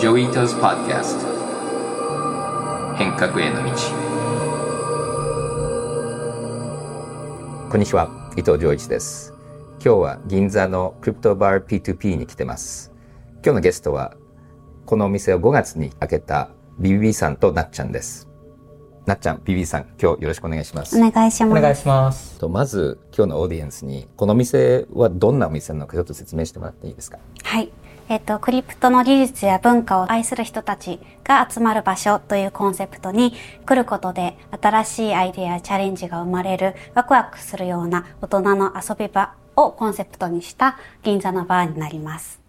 Joi Ito's Podcast 変革への道こんにちは伊藤穰一です今日は銀座のクリプトバー P2P に来てます今日のゲストはこのお店を5月に開けた BBB さんとなっちゃんですなっちゃん、BB さん、今日よろしくお願いします。お願いします。お願いします。とまず、今日のオーディエンスに、この店はどんなお店なのかちょっと説明してもらっていいですか？はい。えっ、と、クリプトの技術や文化を愛する人たちが集まる場所というコンセプトに来ることで新しいアイデアやチャレンジが生まれるワクワクするような大人の遊び場をコンセプトにした銀座のバーになります。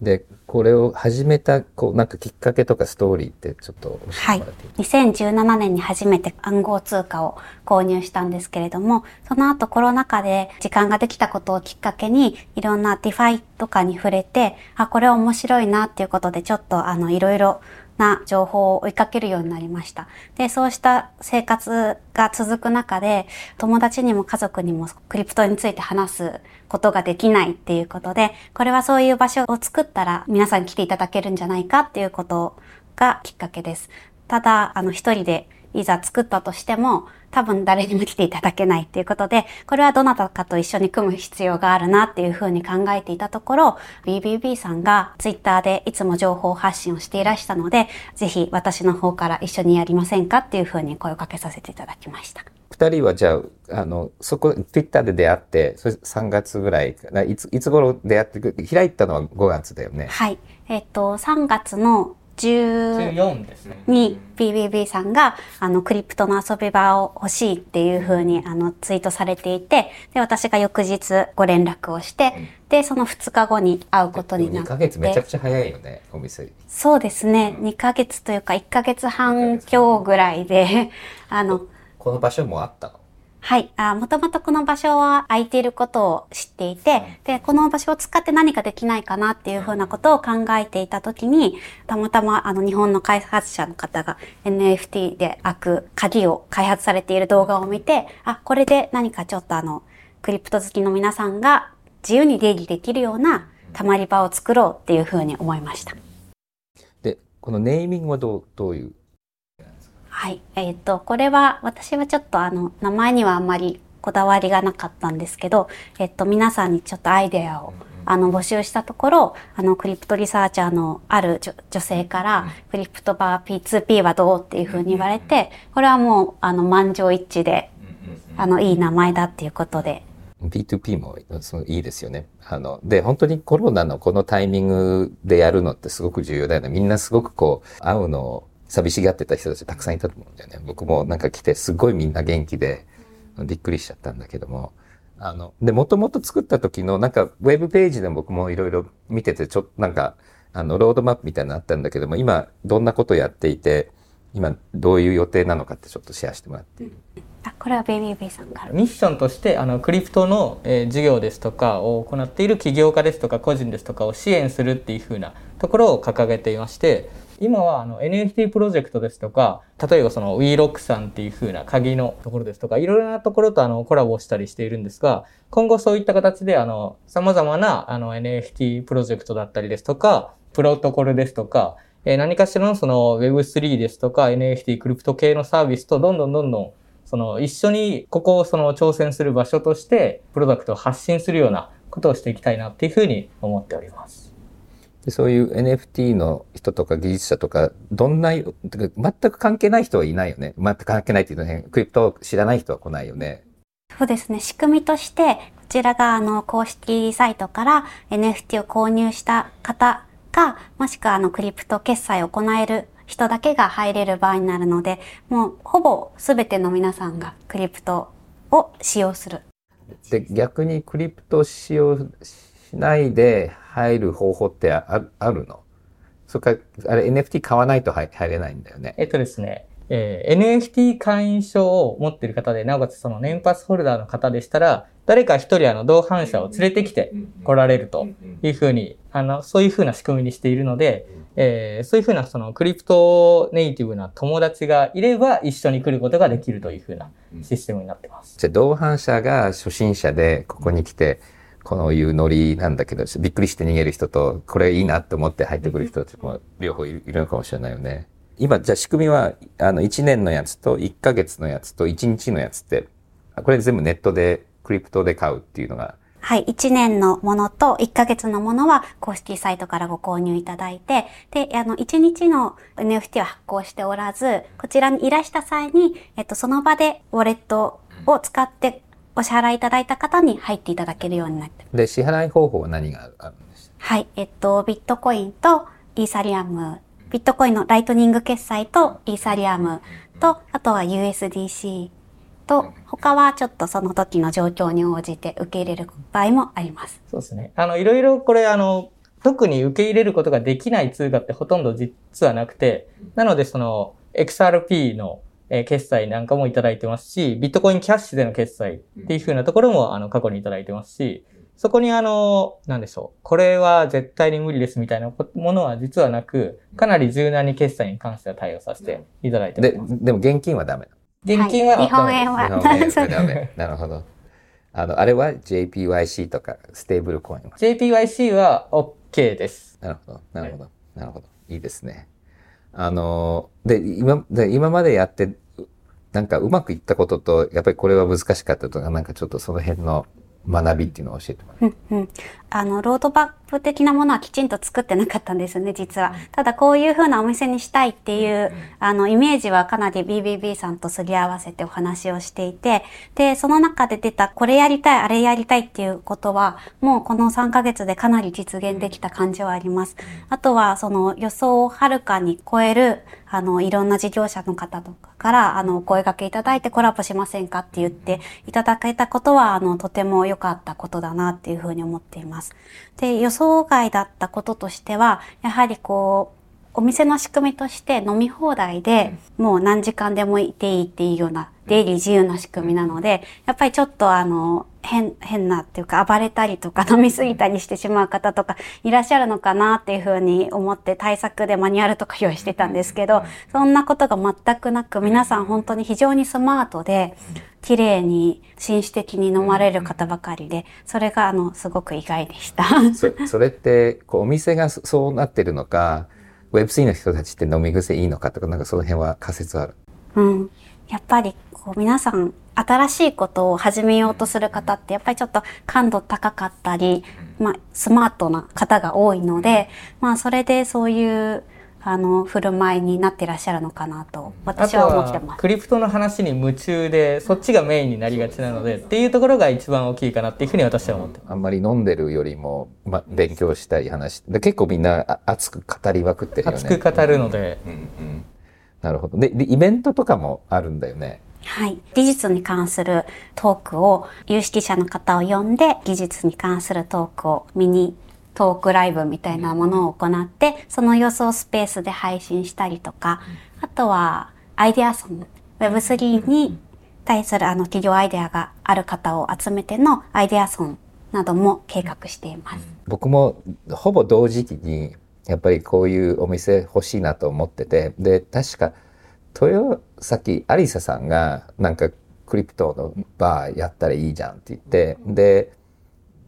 で、これを始めた、こう、なんかきっかけとかストーリーってちょっとはい。2017年に初めて暗号通貨を購入したんですけれども、その後コロナ禍で時間ができたことをきっかけに、いろんな DeFi とかに触れて、あ、これ面白いなっていうことで、ちょっとあの、いろいろな情報を追いかけるようになりました。で、そうした生活が続く中で、友達にも家族にもクリプトについて話すことができないっていうことで、これはそういう場所を作ったら皆さん来ていただけるんじゃないかっていうことがきっかけです。ただ、あの、一人でいざ作ったとしても、多分誰にも来ていただけないっていうことで、これはどなたかと一緒に組む必要があるなっていうふうに考えていたところ、BBB さんがツイッターでいつも情報発信をしていらしたので、ぜひ私の方から一緒にやりませんかっていうふうに声をかけさせていただきました。二人はじゃあ、あの、そこ、ツイッターで出会って、それ3月ぐらい、いつ、いつ頃出会って、開いたのは5月だよね。はい。えっ、と、3月の14ですね。に BBB さんが、あの、クリプトの遊び場を欲しいっていうふうに、あの、ツイートされていて、で、私が翌日ご連絡をして、うん、で、その2日後に会うことになって。2ヶ月めちゃくちゃ早いよね、お店。そうですね。2ヶ月というか、1ヶ月半強ぐらいで、あの、この場所もあったの？はい。あもともとこの場所は空いていることを知っていて、で、この場所を使って何かできないかなっていうふうなことを考えていたときに、たまたまあの日本の開発者の方が NFT で開く鍵を開発されている動画を見て、あ、これで何かちょっとあの、クリプト好きの皆さんが自由に出入りできるようなたまり場を作ろうっていうふうに思いました。で、このネーミングはどう、どういうはい。えっ、ー、と、これは私はちょっとあの、名前にはあんまりこだわりがなかったんですけど、えっ、ー、と、皆さんにちょっとアイデアをあの、募集したところ、あの、クリプトリサーチャーのある女性から、クリプトバー P2P はどうっていうふうに言われて、これはもう、あの、満場一致で、あの、いい名前だっていうことで。P2P もそのいいですよね。あの、で、本当にコロナのこのタイミングでやるのってすごく重要だよね。みんなすごくこう、会うのを寂しがってた人たちたくさんいたと思うんだよね。僕もなんか来てすごいみんな元気で、びっくりしちゃったんだけども。あの、で、もともと作った時のなんかウェブページで僕もいろいろ見てて、ちょっとなんか、あの、ロードマップみたいなのあったんだけども、今どんなことやっていて、今どういう予定なのかってちょっとシェアしてもらっていい、あこれはベイビーベイさんからミッションとしてあのクリプトの、えー、事業ですとかを行っている起業家ですとか個人ですとかを支援するっていうふうなところを掲げていまして今はあの NFT プロジェクトですとか、例えばその WeLock さんっていう風な鍵のところですとか、いろいろなところとあのコラボしたりしているんですが、今後そういった形であの様々なあの NFT プロジェクトだったりですとか、プロトコルですとか、え何かしらのその Web3 ですとか NFT クリプト系のサービスとどんどんどんどんその一緒にここをその挑戦する場所としてプロダクトを発信するようなことをしていきたいなっていうふうに思っております。でそういう NFT の人とか技術者とか、どんな、全く関係ない人はいないよね。全く関係ないっていうのは、ね、クリプトを知らない人は来ないよね。そうですね。仕組みとして、こちらがあの公式サイトから NFT を購入した方か、もしくはあのクリプト決済を行える人だけが入れる場合になるので、もうほぼ全ての皆さんがクリプトを使用する。で、逆にクリプトを使用しないで入る方法ってああるの？それから、あれ NFT 買わないと入れないんだよね。えっとですね、えー、NFT 会員証を持っている方で、なおかつその年パスホルダーの方でしたら、誰か一人あの同伴者を連れてきて来られるというふうに、あの、そういうふうな仕組みにしているので、えー、そういうふうなそのクリプトネイティブな友達がいれば一緒に来ることができるというふうなシステムになってます。じゃあ同伴者が初心者でここに来て、このいうノリなんだけど、びっくりして逃げる人と、これいいなって思って入ってくる人たちも両方いるのかもしれないよね。今、じゃあ仕組みは、あの、1年のやつと1ヶ月のやつと1日のやつって、これ全部ネットで、クリプトで買うっていうのが、はい。1年のものと1ヶ月のものは公式サイトからご購入いただいて、で、あの、1日の NFT は発行しておらず、こちらにいらした際に、えっと、その場でウォレットを使ってお支払いいただいた方に入っていただけるようになって。で、支払い方法は何があるんですはい。えっと、ビットコインとイーサリアム、ビットコインのライトニング決済とイーサリアムと、あとは USDC と、他はちょっとその時の状況に応じて受け入れる場合もあります。そうですね。あの、いろいろこれ、あの、特に受け入れることができない通貨ってほとんど実はなくて、なのでその XRP のえー決済なんかもいただいてますし、ビットコインキャッシュでの決済っていう風なところもあの過去にいただいてますし、そこにあの、なんでしょう。これは絶対に無理ですみたいなこものは実はなく、かなり柔軟に決済に関しては対応させていただいてで、ます。でも現金はダメ。現金ははい日本円は日本円はダメ。なるほど。あの、あれは JPYC とかステーブルコインは？JPYC は OK です。なるほど。なるほど。なるほど。いいですね。あの、で、今、で今までやって、なんかうまくいったことと、やっぱりこれは難しかったとか、なんかちょっとその辺の学びっていうのを教えてもらうんうん。あの、ロードバップ的なものはきちんと作ってなかったんですね、実は。ただ、こういう風なお店にしたいっていう、あの、イメージはかなり BBB さんとすり合わせてお話をしていて、で、その中で出た、これやりたい、あれやりたいっていうことは、もうこの3ヶ月でかなり実現できた感じはあります。あとは、その予想をはるかに超える、あの、いろんな事業者の方とかから、あの、お声掛けいただいてコラボしませんかって言っていただけたことは、あの、とても良かったことだなっていうふうに思っています。で、予想外だったこととしては、やはりこう、お店の仕組みとして飲み放題で、もう何時間でもいていいっていうような、出入り自由な仕組みなので、やっぱりちょっとあの、変、変なっていうか暴れたりとか飲みすぎたりしてしまう方とかいらっしゃるのかなっていうふうに思って対策でマニュアルとか用意してたんですけど、そんなことが全くなく皆さん本当に非常にスマートで、綺麗に紳士的に飲まれる方ばかりで、それがあの、すごく意外でした。そそれって、こう、お店がそそうなってるのか、Web3 の人たちって飲み癖いいのかとか、なんかその辺は仮説ある。うん。やっぱり、こう、皆さん、新しいことを始めようとする方って、やっぱりちょっと感度高かったり、まあ、スマートな方が多いので、まあ、それでそういう、あの、振る舞いになってらっしゃるのかなと、あ私とはは思ってます。クリプトの話に夢中でそっちがメインになりがちなのでっていうところが一番大きいかなっていうふうに私は思ってます。あんまり飲んでるよりも、ま、勉強したり話で結構みんなあ熱く語りまくってるよね。熱く語るので、うんうん。なるほど。で、でイベントとかもあるんだよね。はい。技術に関するトークを、有識者の方を呼んで、技術に関するトークをミニトークライブみたいなものを行って、その様子をスペースで配信したりとか、あとはアイデアソン、Web3 に対するあの企業アイデアがある方を集めてのアイデアソンなども計画しています。僕もほぼ同時期にやっぱりこういうお店欲しいなと思っててで確か豊崎ありささんがなんかクリプトのバーやったらいいじゃんって言ってで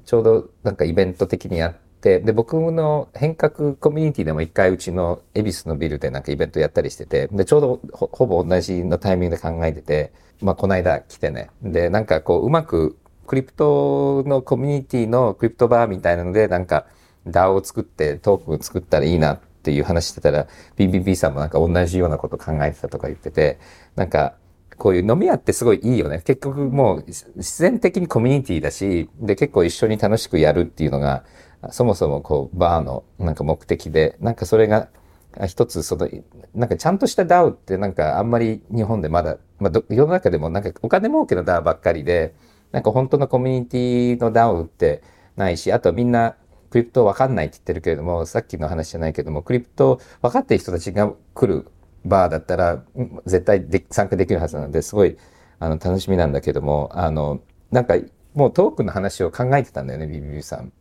ちょうどなんかイベント的にやってで僕の変革コミュニティでも一回うちの恵比寿のビルでなんかイベントやったりしててでちょうどほぼ同じのタイミングで考えててまあこの間来てね。でなんかこううまくクリプトのコミュニティのクリプトバーみたいなのでなんか DAO を作ってトークンを作ったらいいなっていう話してたら BBB さんもなんか同じようなこと考えてたとか言っててなんかこういう飲み屋ってすごいいいよね。結局もう自然的にコミュニティだし、で結構一緒に楽しくやるっていうのが、そもそもこうバーのなんか目的で、なんかそれが一つその、なんかちゃんとした DAO ってなんかあんまり日本でまだ、まあど世の中でもなんかお金儲けの DAO ばっかりで、なんか本当のコミュニティの DAO ってないし、あとみんなクリプトわかんないって言ってるけれども、さっきの話じゃないけども、クリプト分かってる人たちが来るバーだったら、絶対で参加できるはずなので、すごいあの楽しみなんだけども、あの、なんかもうトークの話を考えてたんだよね、ビビビさん。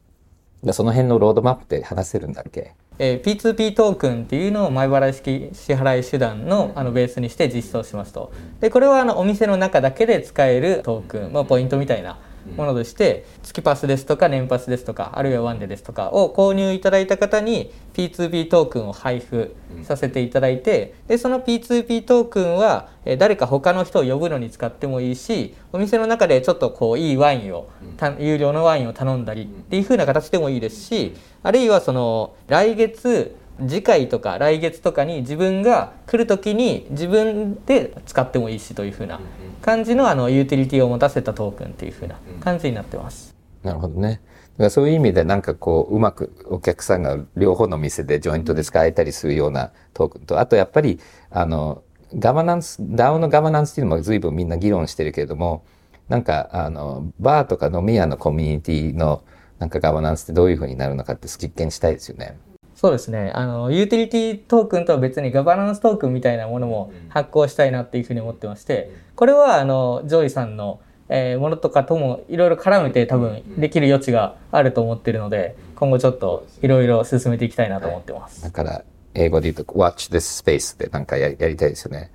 その辺のロードマップって話せるんだっけ？えー P2P トークンっていうのを前払い式支払い手段のあのベースにして実装しますと。で、これはあのお店の中だけで使えるトークン、まあ、ポイントみたいなものでして、月パスですとか年パスですとかあるいはワンデですとかを購入いただいた方に P2P トークンを配布させていただいてでその P2P トークンはえー誰か他の人を呼ぶのに使ってもいいしお店の中でちょっとこういいワインをた有料のワインを頼んだりっていう風な形でもいいですしあるいはその来月次回とか来月とかに自分が来る時に自分で使ってもいいしという風な感じのあのユーティリティを持たせたトークンっていう風な感じになってます。なるほどね。だからそういう意味でなんかこう、うまくお客さんが両方の店でジョイントで使えたりするようなトークンと、あとやっぱり、あの、ガバナンス、DAO のガバナンスっていうのも随分みんな議論してるけれども、なんか、あの、バーとか飲み屋のコミュニティのなんかガバナンスってどういうふうになるのかって実験したいですよね。そうですね。あの、ユーティリティトークンとは別にガバナンストークンみたいなものも発行したいなっていうふうに思ってまして、これは、あの、ジョイさんの、えーものとかともいろいろ絡めて多分できる余地があると思ってるので、今後ちょっといろいろ進めていきたいなと思ってます。だから、英語で言うと、watch this space でなんかやりたいですよね。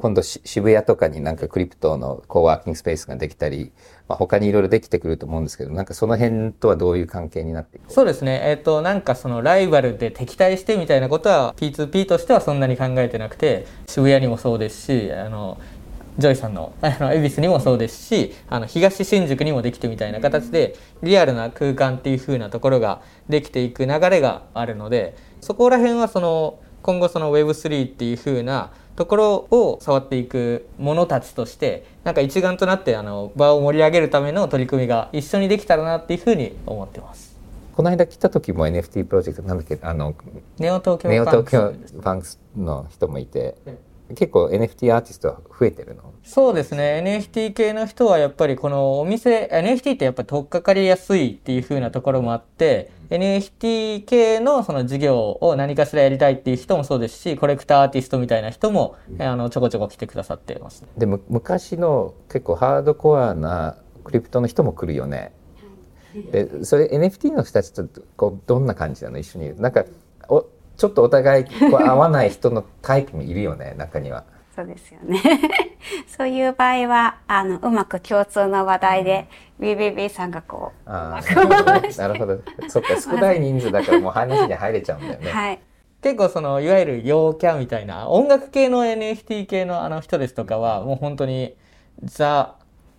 今度し渋谷とかになんかクリプトのコーワーキングスペースができたり、まあ、他にいろいろできてくると思うんですけど、なんかその辺とはどういう関係になっていく？そうですね。えっ、と、なんかそのライバルで敵対してみたいなことは P2P としてはそんなに考えてなくて、渋谷にもそうですし、あの、ジョイさんの、あの、恵比寿にもそうですし、あの、東新宿にもできてみたいな形で、リアルな空間っていう風なところができていく流れがあるので、そこら辺はその、今後その Web3 っていう風なところを触っていく者たちとしてなんか一丸となってあの場を盛り上げるための取り組みが一緒にできたらなっていうふうに思ってます。この間来た時も NFT プロジェクトなんだっけあの、ネオ東京ネオ東京パンクスの人もいて、結構 NFT アーティストは増えてるの？そうですね。NFT 系の人はやっぱりこのお店 NFT ってやっぱり取っかかりやすいっていう風なところもあって NFT 系のその事業を何かしらやりたいっていう人もそうですしコレクターアーティストみたいな人もあのちょこちょこ来てくださってますねでむ昔の結構ハードコアなクリプトの人も来るよね。でそれ NFT の人たちとこうどんな感じなの？一緒にいるなんかおちょっとお互いこう合わない人のタイプもいるよね中には。そうですよね。そういう場合は、あの、うまく共通の話題で、BBB さんがこああなるほどねなるほどそっか少ない人数だからもう話に入れちゃうんだよう、ね。はい。結構そのいわゆる陽キャみたいな音楽系の NFT 系のあの人ですとかはもう本当にザ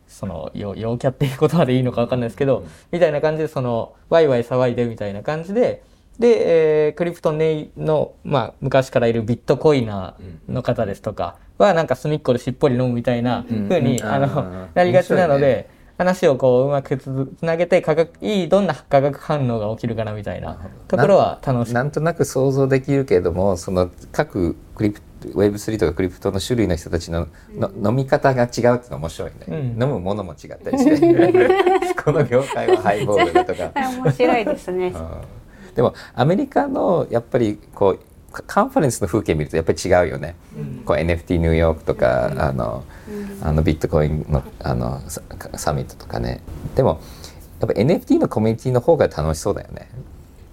その陽陽キャっていう言葉でいいのかわかんないですけど、みたいな感じでそのワイワイ騒いでみたいな感じでで、えークリプトネイの、まあ、昔からいるビットコイナーの方ですとかはなんか隅っこでしっぽり飲むみたいな風に、うん。あの、なりがちなので、話をこううまくつつなげて化学いいどんな化学反応が起きるかなみたいなところは楽しい。なんとなく想像できるけれどもその各クリプ Web3 とかクリプトの種類の人たちのの飲み方が違うっていうのは面白いね、うん。飲むものも違ったりして この業界はハイボールだとか、面白いですね。うんでもアメリカのやっぱりこうカカンファレンスの風景見るとやっぱり違うよね、こう NFT ニューヨークとか、あのあのビットコインのあのササミットとかね。でもやっぱ NFT のコミュニティの方が楽しそうだよね。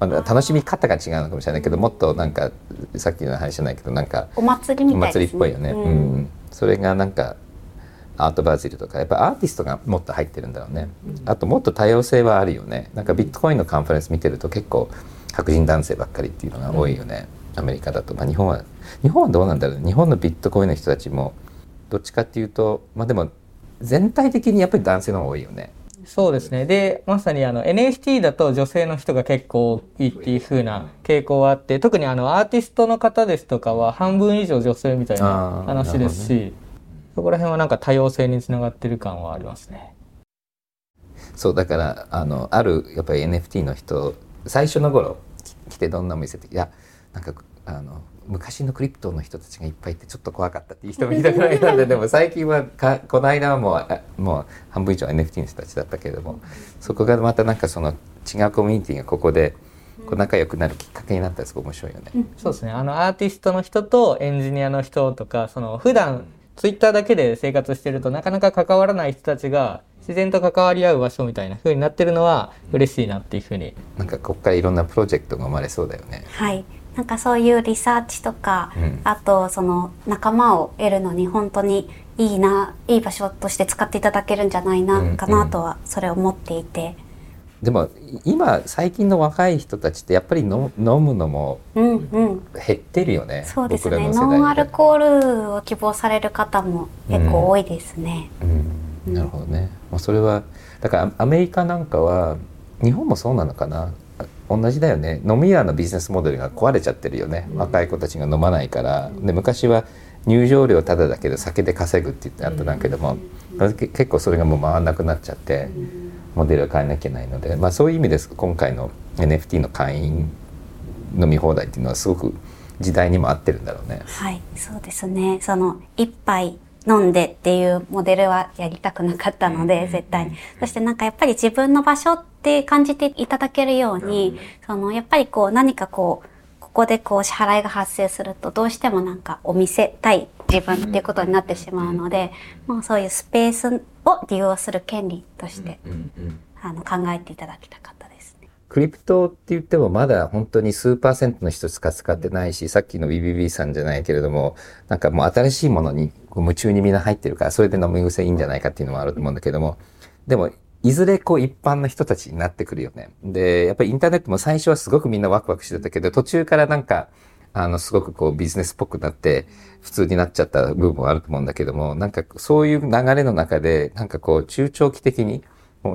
まあ、楽しみ方が違うのかもしれないけどもっとなんかさっきの話じゃないけどなんかお祭りみおたいですね。祭りっぽいよね、ううんん。それがなんかアートバズルとかやっぱアーティストがもっと入ってるんだろうね、あともっと多様性はあるよね。なんかビットコインのカンファレンス見てると結構白人男性ばっかりっていうのが多いよね、アメリカだと、まあ、日本は日本はどうなんだろう日本のビットコインの人たちもどっちかっていうとまあでも全体的にやっぱり男性の方が多いよね。そうですね。で、まさにあの NFT だと女性の人が結構多いっていう風な傾向はあって、特にあのアーティストの方ですとかは半分以上女性みたいな話ですし、そこら辺はなんか多様性につながってる感はありますね。そうだからあのあるやっぱり NFT の人最初の頃き来てどんなお店っていやなんかあの昔のクリプトの人たちがいっぱいいてちょっと怖かったっていう人もいたぐらいなんで でも最近はかこの間はもうあもう半分以上 NFT の人たちだったけれどもそこがまたなんかその違うコミュニティがここでこう仲良くなるきっかけになったらすごい面白いよね。そうですね。あのアーティストの人とエンジニアの人とか、その普段ツイッターだけで生活してるとなかなか関わらない人たちが自然と関わり合う場所みたいな風になってるのは嬉しいなっていう風になんかここからいろんなプロジェクトが生まれそうだよね。はい。なんかそういうリサーチとか、うんあとその仲間を得るのに本当にいいな、いい場所として使っていただけるんじゃないな、かなとは、それを思っていて。でも今最近の若い人たちってやっぱり飲むのも減ってるよね、うんうん、そうですねノンアルコールを希望される方も結構多いですね、うん、なるほどね、まあ、それはだからアメリカなんかは日本もそうなのかな？同じだよね。飲み屋のビジネスモデルが壊れちゃってるよね、若い子たちが飲まないから。で昔は入場料ただだけど酒で稼ぐって言ってあったんだけども、結構それがもう回らなくなっちゃって、モデルを変えなきゃいけないので、まあ、そういう意味です今回の NFT の会員飲み放題っていうのはすごく時代にも合ってるんだろうね。はいそうですねその一杯飲んでっていうモデルはやりたくなかったので、絶対に。そしてなんかやっぱり自分の場所って感じていただけるように、そのやっぱりこう何かこう、ここでこう支払いが発生するとどうしてもなんかお店たい自分っていうことになってしまうので、まあそういうスペースを利用する権利として、あの考えていただきたかったですね。クリプトって言ってもまだ本当に数パーセントの人しか使ってないし、さっきの BBB さんじゃないけれども、なんかもう新しいものに夢中にみんな入ってるから、それで飲み癖いいんじゃないかっていうのもあると思うんだけども、でもいずれこう一般の人たちになってくるよね。で、やっぱりインターネットも最初はすごくみんなワクワクしてたけど、途中からなんか、あの、すごくこうビジネスっぽくなって、普通になっちゃった部分もあると思うんだけども、なんかそういう流れの中で、なんかこう中長期的に、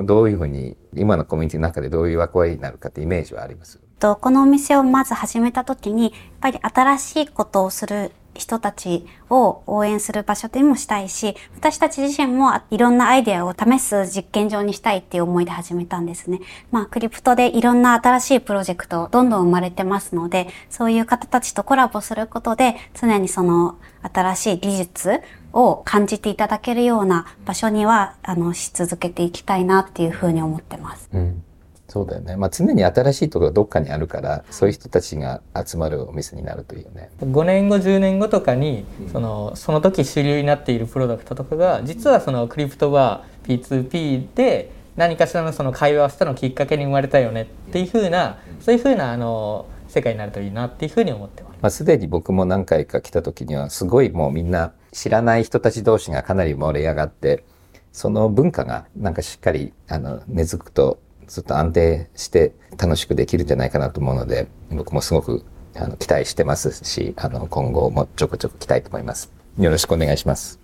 どういうふうに、今のコミュニティの中でどういう役割になるかってイメージはあります？とこのお店をまず始めた時に、やっぱり新しいことをする人たちを応援する場所でもしたいし、私たち自身もいろんなアイデアを試す実験場にしたいっていう思いで始めたんですね。まあ、クリプトでいろんな新しいプロジェクトどんどん生まれてますので、そういう方たちとコラボすることで、常にその新しい技術を感じていただけるような場所には、あの、し続けていきたいなっていうふうに思ってます。うんそうだよね。まあ常に新しいところがどっかにあるから、そういう人たちが集まるお店になるというね。5年後、10年後とかに、その、その時主流になっているプロダクトとかが、実はそのクリプトは P2P で何かしらのその会話をしたのきっかけに生まれたよねっていうふうな、そういうふうな、あの、世界になるといいなっていうふうに思ってます。まあ、すでに僕も何回か来た時には、すごいもうみんな知らない人たち同士がかなり盛り上がって、その文化がなんかしっかりあの根付くとずっと安定して楽しくできるんじゃないかなと思うので、僕もすごくあの期待してますし、あの今後もちょこちょこ来たいと思います。よろしくお願いします。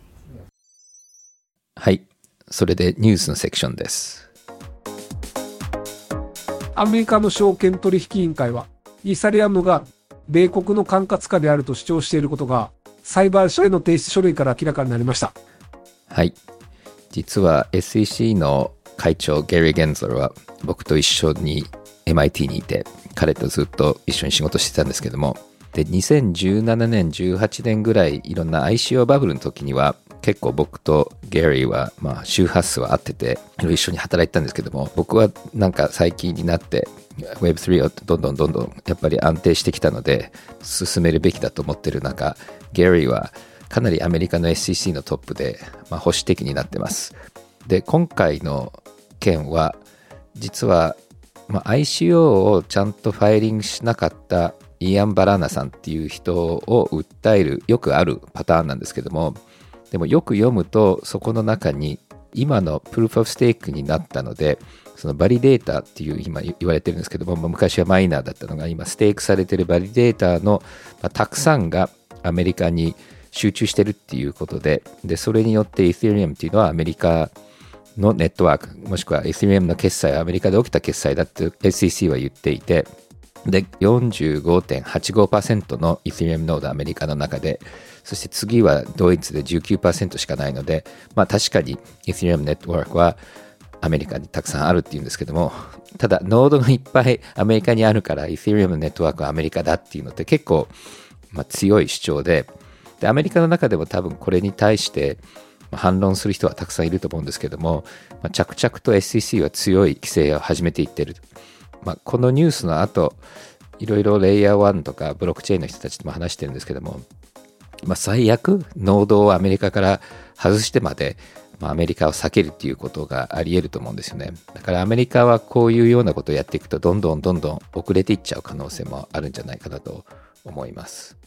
はい。それでニュースのセクションです。アメリカの証券取引委員会は、イーサリアムが米国の管轄下であると主張していることが、裁判所への提出書類から明らかになりました。はい。実は SEC の会長ゲリー・ゲンズラは僕と一緒に MIT にいて彼とずっと一緒に仕事してたんですけども。で2017年18年ぐらいいろんな ICO バブルの時には結構僕とゲリーはまあ周波数は合ってて一緒に働いてたんですけども僕はなんか最近になって Web3 をどんどんどんどんやっぱり安定してきたので進めるべきだと思ってる中ゲリーはかなりアメリカの SEC のトップで、まあ、保守的になってます。で今回の件は実は、まあ、ICO をちゃんとファイリングしなかったイアン・バラーナさんっていう人を訴えるよくあるパターンなんですけどもでもよく読むとそこの中に今のプルーフ・オフ・ステークになったのでそのバリデータっていう今言われてるんですけども昔はマイナーだったのが今ステークされてるバリデータの、まあ、たくさんがアメリカに集中してるっていうことででそれによってイー e リアムっていうのはアメリカののネットワーク、もしくは Ethereum の決済はアメリカで起きた決済だって SEC は言っていて、で、45.85%の Ethereum ノードアメリカの中で、そして次はドイツで19%しかないので、まあ確かに Ethereum ネットワークはアメリカにたくさんあるっていうんですけども、ただノードがいっぱいアメリカにあるから Ethereum ネットワークはアメリカだっていうのって結構、まあ、強い主張でで、アメリカの中でも多分これに対して反論する人はたくさんいると思うんですけども、まあ、着々と SEC は強い規制を始めていってる。まあ、このニュースの後、いろいろレイヤー1とかブロックチェーンの人たちとも話してるんですけども、まあ、最悪、ノードをアメリカから外してまで、まあ、アメリカを避けるっていうことがあり得ると思うんですよね。だからアメリカはこういうようなことをやっていくと、どんどんどんどん遅れていっちゃう可能性もあるんじゃないかなと思います。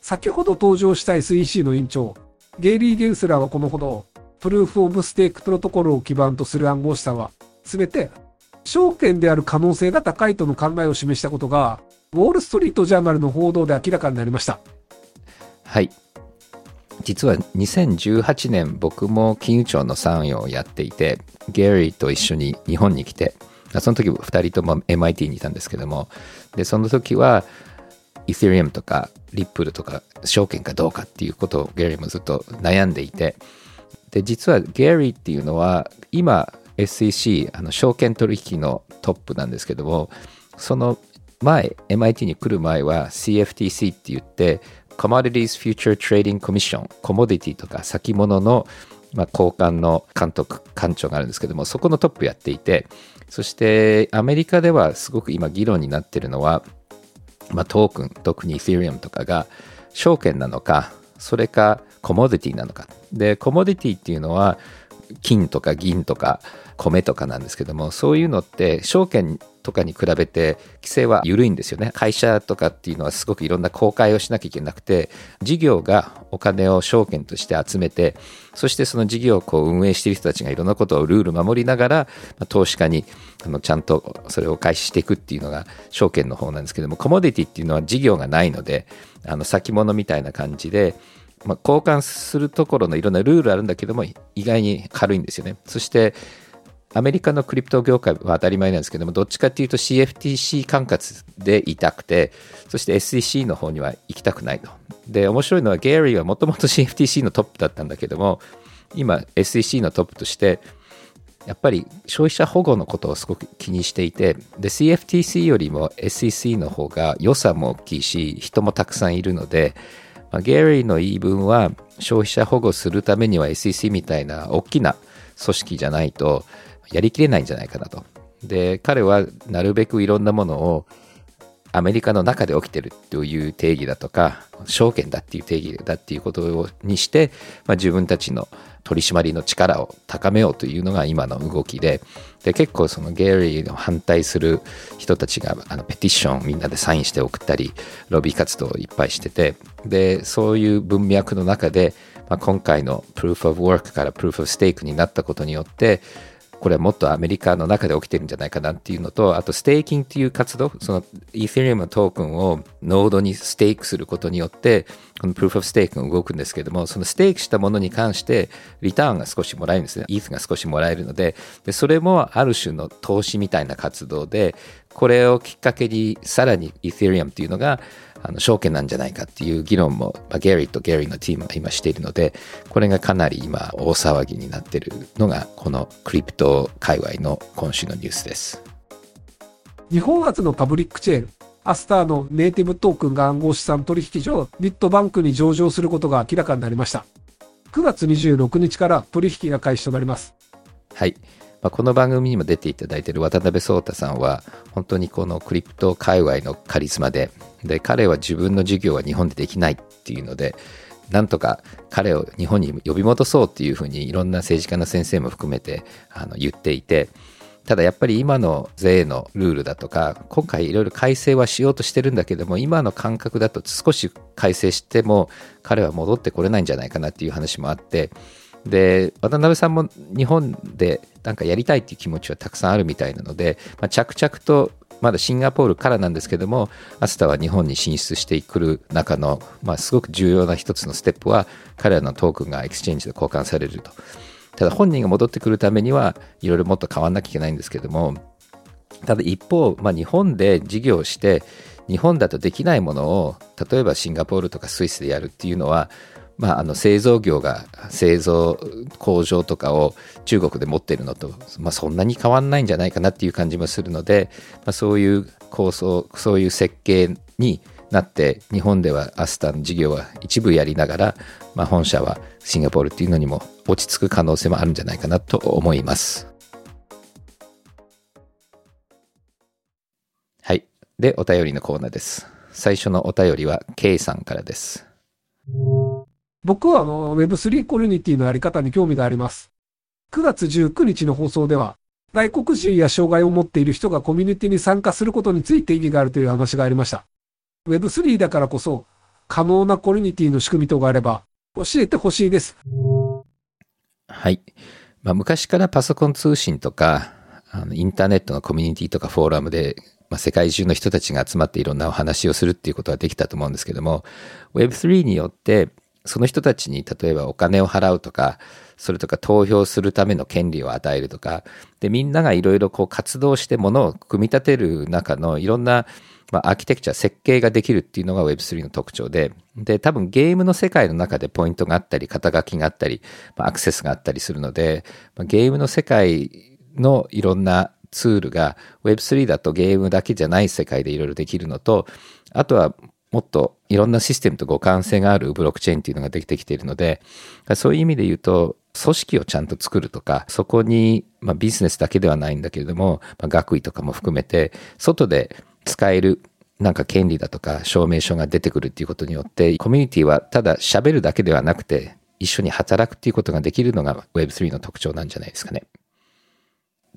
先ほど登場した SEC の委員長、ゲイリー・ゲンスラーはこのほど、プルーフ・オブ・ステークプロトコルを基盤とする暗号資産は、すべて、証券である可能性が高いとの考えを示したことが、ウォール・ストリート・ジャーナルの報道で明らかになりました。はい。実は2018年僕も金融庁の参与をやっていて、ゲイリーと一緒に日本に来て、その時2人とも MIT にいたんですけども、で、その時は、イー t リアムとかリップルとか証券かどうかっていうことをゲリーもずっと悩んでいて、で、実はゲリーっていうのは今 SEC、あの証券取引のトップなんですけども、その前、MIT に来る前は CFTC って言って、Commodities Future Trading Commission、コモディティとか先物の、まあ、交換の監督、官庁があるんですけども、そこのトップやっていて、そしてアメリカではすごく今議論になっているのは、まあ、トークン、特に Ethereum とかが証券なのか、それかコモディティなのか。で、コモディティっていうのは金とか銀とか米とかなんですけども、そういうのって証券とかに比べて規制は緩いんですよね。会社とかっていうのはすごくいろんな公開をしなきゃいけなくて、事業がお金を証券として集めて、そしてその事業をこう運営している人たちがいろんなことをルール守りながら、投資家にあのちゃんとそれを開始していくっていうのが証券の方なんですけども、コモディティっていうのは事業がないので、あの先物みたいな感じで、まあ、交換するところのいろんなルールあるんだけども、意外に軽いんですよね。そして、アメリカのクリプト業界は当たり前なんですけども、どっちかっていうと CFTC 管轄でいたくて、そして SEC の方には行きたくないと。で、面白いのはゲイリーはもともと CFTC のトップだったんだけども、今 SEC のトップとして、やっぱり消費者保護のことをすごく気にしていて、CFTC よりも SEC の方が予算も大きいし、人もたくさんいるので、まあ、ゲイリーの言い分は消費者保護するためには SEC みたいな大きな組織じゃないとやりきれないんじゃないかなと。で、彼はなるべくいろんなものをアメリカの中で起きてるという定義だとか、証券だっていう定義だっていうことにして、まあ、自分たちの取締りの力を高めようというのが今の動きで、で結構そのゲイリーの反対する人たちがあのペティションみんなでサインして送ったり、ロビー活動をいっぱいしてて、で、そういう文脈の中で、まあ、今回の Proof of Work から Proof of Stake になったことによって、これはもっとアメリカの中で起きてるんじゃないかなっていうのと、あとステーキングっていう活動、そのイー t リアムのトークンをノードにステークすることによって、この Proof of Stake が動くんですけども、そのステークしたものに関してリターンが少しもらえるんですね。 ETH が少しもらえるので、でそれもある種の投資みたいな活動で、これをきっかけにさらにイー t リアムっていうのがあの証券なんじゃないかっていう議論も、まあ、ゲリーとゲリーのチームが今しているので、これがかなり今大騒ぎになっているのが、このクリプト界隈の今週のニュースです。日本初のパブリックチェーン、アスターのネイティブトークンが暗号資産取引所、ビットバンクに上場することが明らかになりました。9月26日から取引が開始となります。はい。まあ、この番組にも出ていただいている渡辺壮太さんは、本当にこのクリプト界隈のカリスマで、で、彼は自分の授業は日本でできないっていうので、なんとか彼を日本に呼び戻そうっていうふうにいろんな政治家の先生も含めてあの言っていて、ただやっぱり今の税のルールだとか、今回いろいろ改正はしようとしてるんだけども、今の感覚だと少し改正しても彼は戻ってこれないんじゃないかなっていう話もあって、で、渡辺さんも日本でなんかやりたいっていう気持ちはたくさんあるみたいなので、まあ、着々とまだシンガポールからなんですけども、Astar は日本に進出してくる中の、まあ、すごく重要な一つのステップは、彼らのトークンがエクスチェンジで交換されると。ただ本人が戻ってくるためにはいろいろもっと変わんなきゃいけないんですけども、ただ一方、まあ、日本で事業をして、日本だとできないものを、例えばシンガポールとかスイスでやるっていうのは、まあ、あの製造業が製造工場とかを中国で持っているのと、まあ、そんなに変わんないんじゃないかなっていう感じもするので、まあ、そういう構想そういう設計になって日本ではアスタの事業は一部やりながら、まあ、本社はシンガポールっていうのにも落ち着く可能性もあるんじゃないかなと思います。はい。で、お便りのコーナーです。最初のお便りは K さんからです。僕はあの Web3 コミュニティのやり方に興味があります。9月19日の放送では、外国人や障害を持っている人がコミュニティに参加することについて意義があるという話がありました。Web3 だからこそ、可能なコミュニティの仕組み等があれば、教えてほしいです。はい。まあ、昔からパソコン通信とか、あのインターネットのコミュニティとかフォーラムで、まあ、世界中の人たちが集まっていろんなお話をするっていうことはできたと思うんですけども、Web3 によって、その人たちに例えばお金を払うとか、それとか投票するための権利を与えるとか、で、みんながいろいろこう活動してものを組み立てる中のいろんな、まあ、アーキテクチャ、設計ができるっていうのが Web3 の特徴で、で、多分ゲームの世界の中でポイントがあったり、肩書きがあったり、まあ、アクセスがあったりするので、まあ、ゲームの世界のいろんなツールが Web3 だとゲームだけじゃない世界でいろいろできるのと、あとはもっといろんなシステムと互換性があるブロックチェーンっていうのができてきているので、そういう意味で言うと、組織をちゃんと作るとか、そこに、まあ、ビジネスだけではないんだけれども、まあ、学位とかも含めて、外で使えるなんか権利だとか証明書が出てくるっていうことによって、コミュニティはただ喋るだけではなくて、一緒に働くっていうことができるのが Web3 の特徴なんじゃないですかね。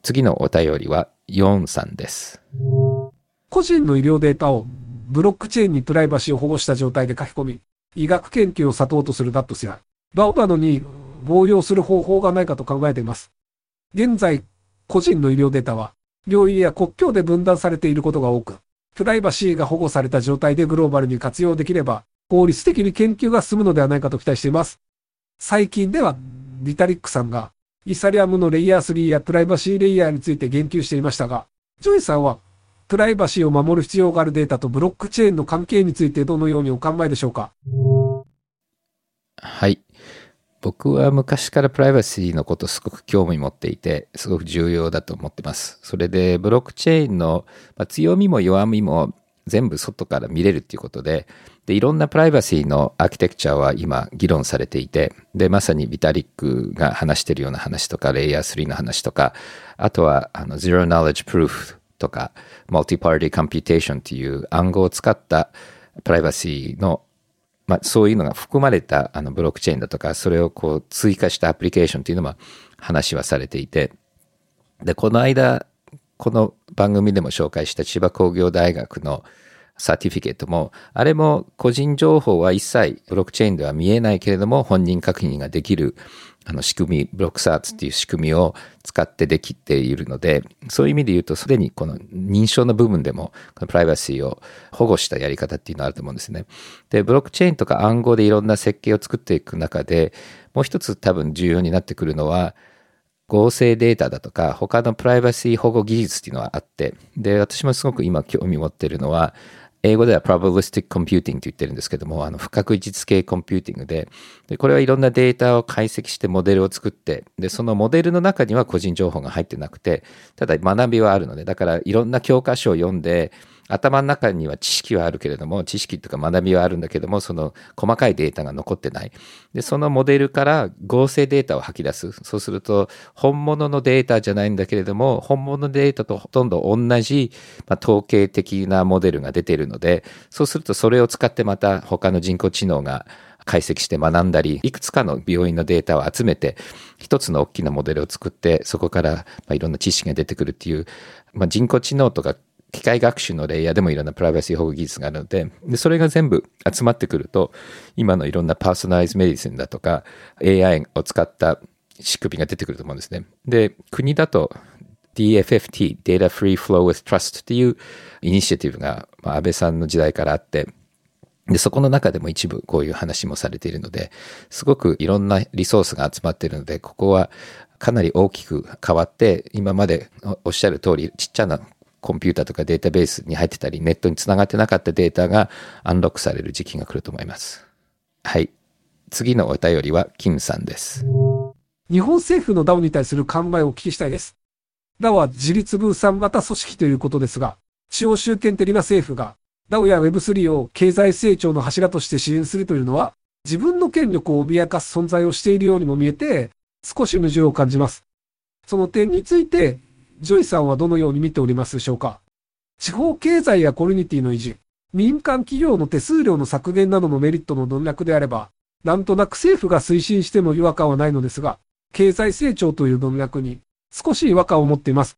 次のお便りは4さんです。個人の医療データをブロックチェーンにプライバシーを保護した状態で書き込み、医学研究をサポートするダットスや、バオなどに防用する方法がないかと考えています。現在、個人の医療データは、領域や国境で分断されていることが多く、プライバシーが保護された状態でグローバルに活用できれば、効率的に研究が進むのではないかと期待しています。最近では、リタリックさんが、イサリアムのレイヤー3やプライバシーレイヤーについて言及していましたが、ジョイさんは、プライバシーを守る必要があるデータとブロックチェーンの関係についてどのようにお考えでしょうか？はい。僕は昔からプライバシーのことすごく興味持っていて、すごく重要だと思ってます。それで、ブロックチェーンの強みも弱みも全部外から見れるっていうことで、で、いろんなプライバシーのアーキテクチャは今議論されていて、で、まさにビタリックが話してるような話とか、レイヤー3の話とか、あとは、あの、Zero Knowledge Proof とか、Multi-Party Computation っていう暗号を使ったプライバシーのまあ、そういうのが含まれたあのブロックチェーンだとか、それをこう追加したアプリケーションっていうのも話はされていて、で、この間、この番組でも紹介した千葉工業大学のサーティフィケートも、あれも個人情報は一切ブロックチェーンでは見えないけれども、本人確認ができるあの仕組み、 Blockcerts っていう仕組みを使ってできているので、そういう意味で言うと、すでにこの認証の部分でも、このプライバシーを保護したやり方っていうのがあると思うんですね。で、ブロックチェーンとか暗号でいろんな設計を作っていく中で、もう一つ多分重要になってくるのは、合成データだとか、他のプライバシー保護技術っていうのはあって、で、私もすごく今興味持ってるのは、英語では probabilistic computing って言ってるんですけども、あの不確実系コンピューティングで、で、これはいろんなデータを解析してモデルを作って、で、そのモデルの中には個人情報が入ってなくて、ただ学びはあるので、だからいろんな教科書を読んで、頭の中には知識はあるけれども、知識とか学びはあるんだけども、その細かいデータが残ってない。で、そのモデルから合成データを吐き出す。そうすると、本物のデータじゃないんだけれども、本物のデータとほとんど同じ、まあ、統計的なモデルが出ているので、そうするとそれを使ってまた他の人工知能が解析して学んだり、いくつかの病院のデータを集めて、一つの大きなモデルを作って、そこからまあいろんな知識が出てくるっていう、まあ、人工知能とか機械学習のレイヤーでもいろんなプライバシー保護技術があるので、で、それが全部集まってくると、今のいろんなパーソナライズメディシンだとか、AI を使った仕組みが出てくると思うんですね。で、国だと DFFT、Data Free Flow with Trust っていうイニシアティブが、まあ、安倍さんの時代からあって、で、そこの中でも一部こういう話もされているので、すごくいろんなリソースが集まっているので、ここはかなり大きく変わって、今までおっしゃる通り、ちっちゃなコンピューターとかデータベースに入ってたり、ネットにつながってなかったデータがアンロックされる時期が来ると思います。はい。次のお便りは、キムさんです。日本政府の DAO に対する考えをお聞きしたいです。DAO は自律分散型組織ということですが、中央集権的な政府が DAO や Web3 を経済成長の柱として支援するというのは、自分の権力を脅かす存在をしているようにも見えて、少し矛盾を感じます。その点について、ジョイさんはどのように見ておりますでしょうか？地方経済やコミュニティの維持、民間企業の手数料の削減などのメリットの文脈であれば、なんとなく政府が推進しても違和感はないのですが、経済成長という論略に少し違和感を持っています。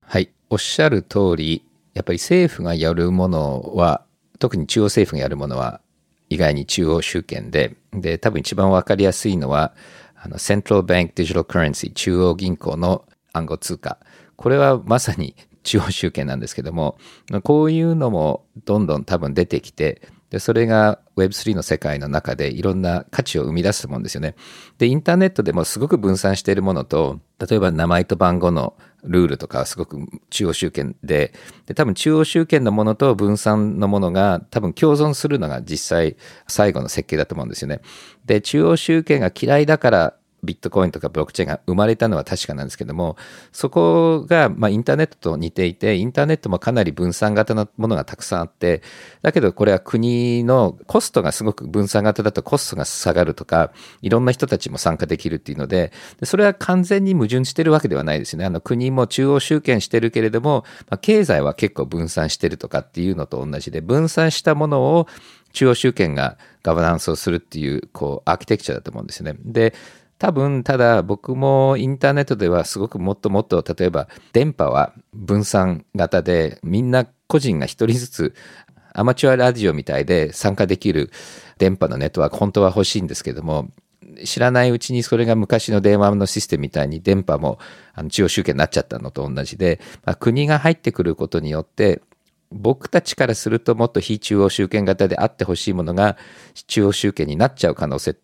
はい。おっしゃる通り、やっぱり政府がやるものは、特に中央政府がやるものは、意外に中央集権で、で、多分一番わかりやすいのは、あの、Central Bank Digital Currency、中央銀行の暗号通貨。これはまさに中央集権なんですけども、こういうのもどんどん多分出てきて、で、それが Web3 の世界の中でいろんな価値を生み出すもんですよね。で、インターネットでもすごく分散しているものと、例えば名前と番号のルールとかはすごく中央集権で、で、多分中央集権のものと分散のものが多分共存するのが実際最後の設計だと思うんですよね。で、中央集権が嫌いだからビットコインとかブロックチェーンが生まれたのは確かなんですけども、そこが、ま、インターネットと似ていて、インターネットもかなり分散型のものがたくさんあって、だけどこれは国のコストがすごく分散型だとコストが下がるとか、いろんな人たちも参加できるっていうので、それは完全に矛盾してるわけではないですね。あの国も中央集権してるけれども、まあ、経済は結構分散してるとかっていうのと同じで、分散したものを中央集権がガバナンスをするっていう、こう、アーキテクチャだと思うんですよね。で、多分、ただ僕もインターネットではすごくもっともっと、例えば電波は分散型で、みんな個人が一人ずつアマチュアラジオみたいで参加できる電波のネットワーク、本当は欲しいんですけども、知らないうちにそれが昔の電話のシステムみたいに電波も中央集権になっちゃったのと同じで、まあ、国が入ってくることによって、僕たちからするともっと非中央集権型であってほしいものが中央集権になっちゃう可能性っ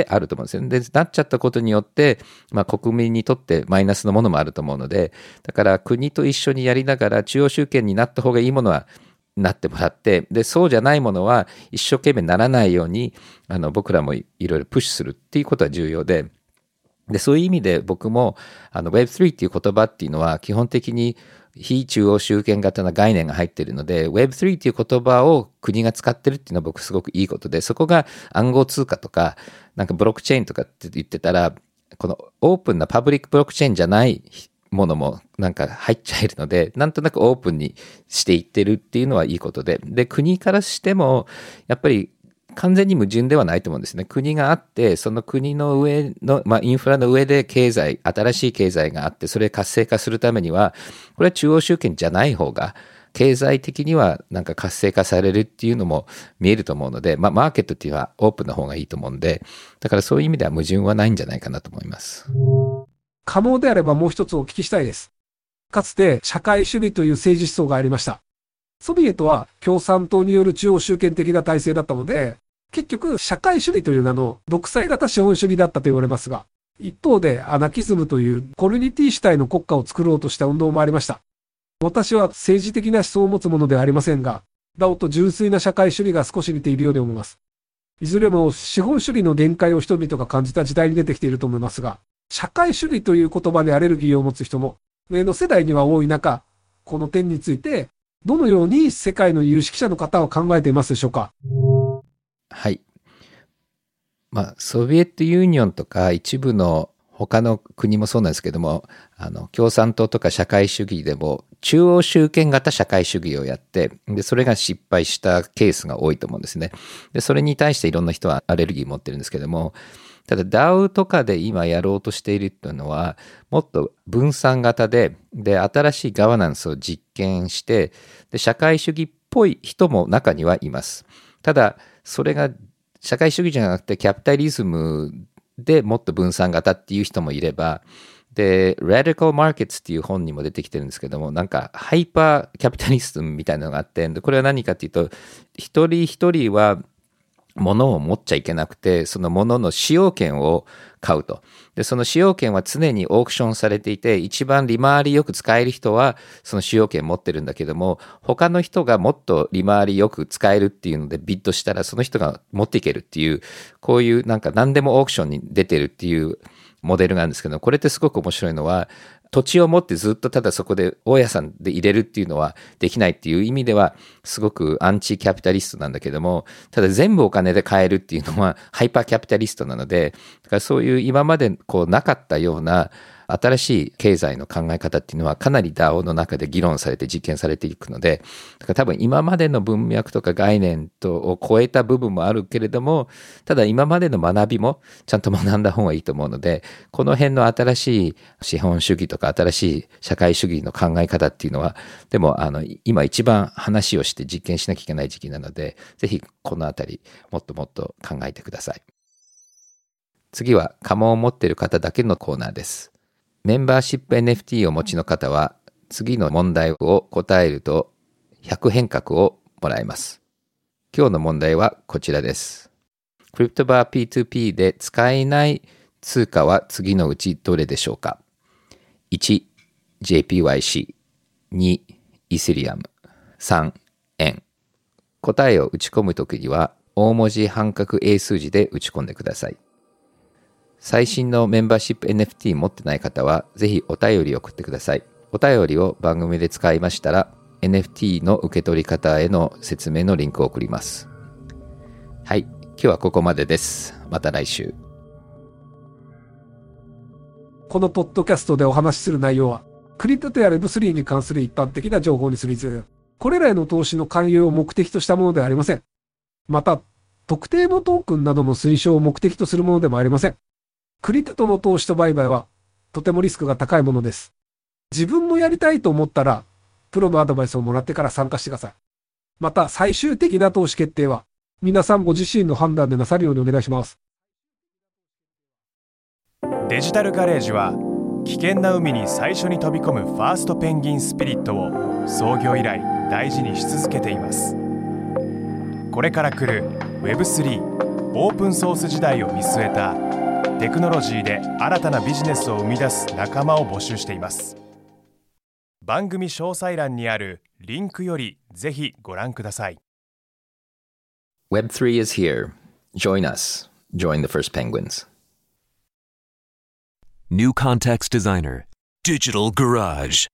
ってあると思うんですよ。で、なっちゃったことによって、まあ国民にとってマイナスのものもあると思うので、だから国と一緒にやりながら中央集権になった方がいいものはなってもらって、で、そうじゃないものは一生懸命ならないように、あの、僕らもいろいろプッシュするっていうことは重要で、で、そういう意味で僕も、あの、Web3 っていう言葉っていうのは基本的に非中央集権型な概念が入っているので、Web3 っていう言葉を国が使ってるっていうのは僕すごくいいことで、そこが暗号通貨とか、なんかブロックチェーンとかって言ってたら、このオープンなパブリックブロックチェーンじゃないものもなんか入っちゃえるので、なんとなくオープンにしていってるっていうのはいいことで、で、国からしても、やっぱり完全に矛盾ではないと思うんですね。国があって、その国の上の、まあ、インフラの上で経済、新しい経済があって、それ活性化するためには、これは中央集権じゃない方が、経済的にはなんか活性化されるっていうのも見えると思うので、まあ、マーケットっていうのはオープンな方がいいと思うんで、だからそういう意味では矛盾はないんじゃないかなと思います。可能であればもう一つお聞きしたいです。かつて社会主義という政治思想がありました。ソビエトは共産党による中央集権的な体制だったので、結局、社会主義という名の独裁型資本主義だったと言われますが、一方でアナキズムというコミュニティ主体の国家を作ろうとした運動もありました。私は政治的な思想を持つものではありませんが、ダオと純粋な社会主義が少し似ているように思います。いずれも資本主義の限界を人々が感じた時代に出てきていると思いますが、社会主義という言葉にアレルギーを持つ人も上の世代には多い中、この点について、どのように世界の有識者の方は考えていますでしょうかはい。まあ、ソビエトユニオンとか一部の他の国もそうなんですけども、あの、共産党とか社会主義でも中央集権型社会主義をやって、で、それが失敗したケースが多いと思うんですね。で、それに対していろんな人はアレルギー持ってるんですけども、ただ DAO とかで今やろうとしているっていうのは、もっと分散型で、で、新しいガバナンスを実験して、で、社会主義っぽい人も中にはいます。ただ、それが社会主義じゃなくてキャピタリズムでもっと分散型っていう人もいれば、で、Radical Markets っていう本にも出てきてるんですけども、なんかハイパーキャピタリズムみたいなのがあって、これは何かっていうと、一人一人は物を持っちゃいけなくて、その物の使用権を買うと。で、その使用権は常にオークションされていて、一番利回りよく使える人は、その使用権持ってるんだけども、他の人がもっと利回りよく使えるっていうのでビットしたら、その人が持っていけるっていう、こういうなんか何でもオークションに出てるっていうモデルなんですけど、これってすごく面白いのは、土地を持ってずっとただそこで大家さんで入れるっていうのはできないっていう意味ではすごくアンチキャピタリストなんだけども、ただ全部お金で買えるっていうのはハイパーキャピタリストなので、だからそういう今までこうなかったような新しい経済の考え方っていうのはかなり DAO の中で議論されて実験されていくので、だから多分今までの文脈とか概念とを超えた部分もあるけれども、ただ今までの学びもちゃんと学んだ方がいいと思うので、この辺の新しい資本主義とか新しい社会主義の考え方っていうのは、でもあの今一番話をして実験しなきゃいけない時期なので、ぜひこのあたりもっともっと考えてください。次は家紋を持っている方だけのコーナーです。メンバーシップ NFT をお持ちの方は次の問題を答えると100変革をもらえます。今日の問題はこちらです。クリプトバー P2P で使えない通貨は次のうちどれでしょうか ?1、JPYC。2、イセリアム。3、円。答えを打ち込むときには大文字半角英数字で打ち込んでください。最新のメンバーシップ NFT 持ってない方は、ぜひお便りを送ってください。お便りを番組で使いましたら、NFT の受け取り方への説明のリンクを送ります。はい。今日はここまでです。また来週。このポッドキャストでお話しする内容は、クリプトや Web3 に関する一般的な情報にするずこれらへの投資の勧誘を目的としたものではありません。また、特定のトークンなどの推奨を目的とするものでもありません。クリプトの投資と売買は、とてもリスクが高いものです。自分もやりたいと思ったら、プロのアドバイスをもらってから参加してください。また、最終的な投資決定は、皆さんご自身の判断でなさるようにお願いします。デジタルガレージは危険な海に最初に飛び込むファーストペンギンスピリットを創業以来大事にし続けていますこれから来る Web3 オープンソース時代を見据えたテクノロジーで新たなビジネスを生み出す仲間を募集しています番組詳細欄にあるリンクよりぜひご覧ください Web3 is here. Join us. Join the first penguins. New Context Designer. Digital Garage.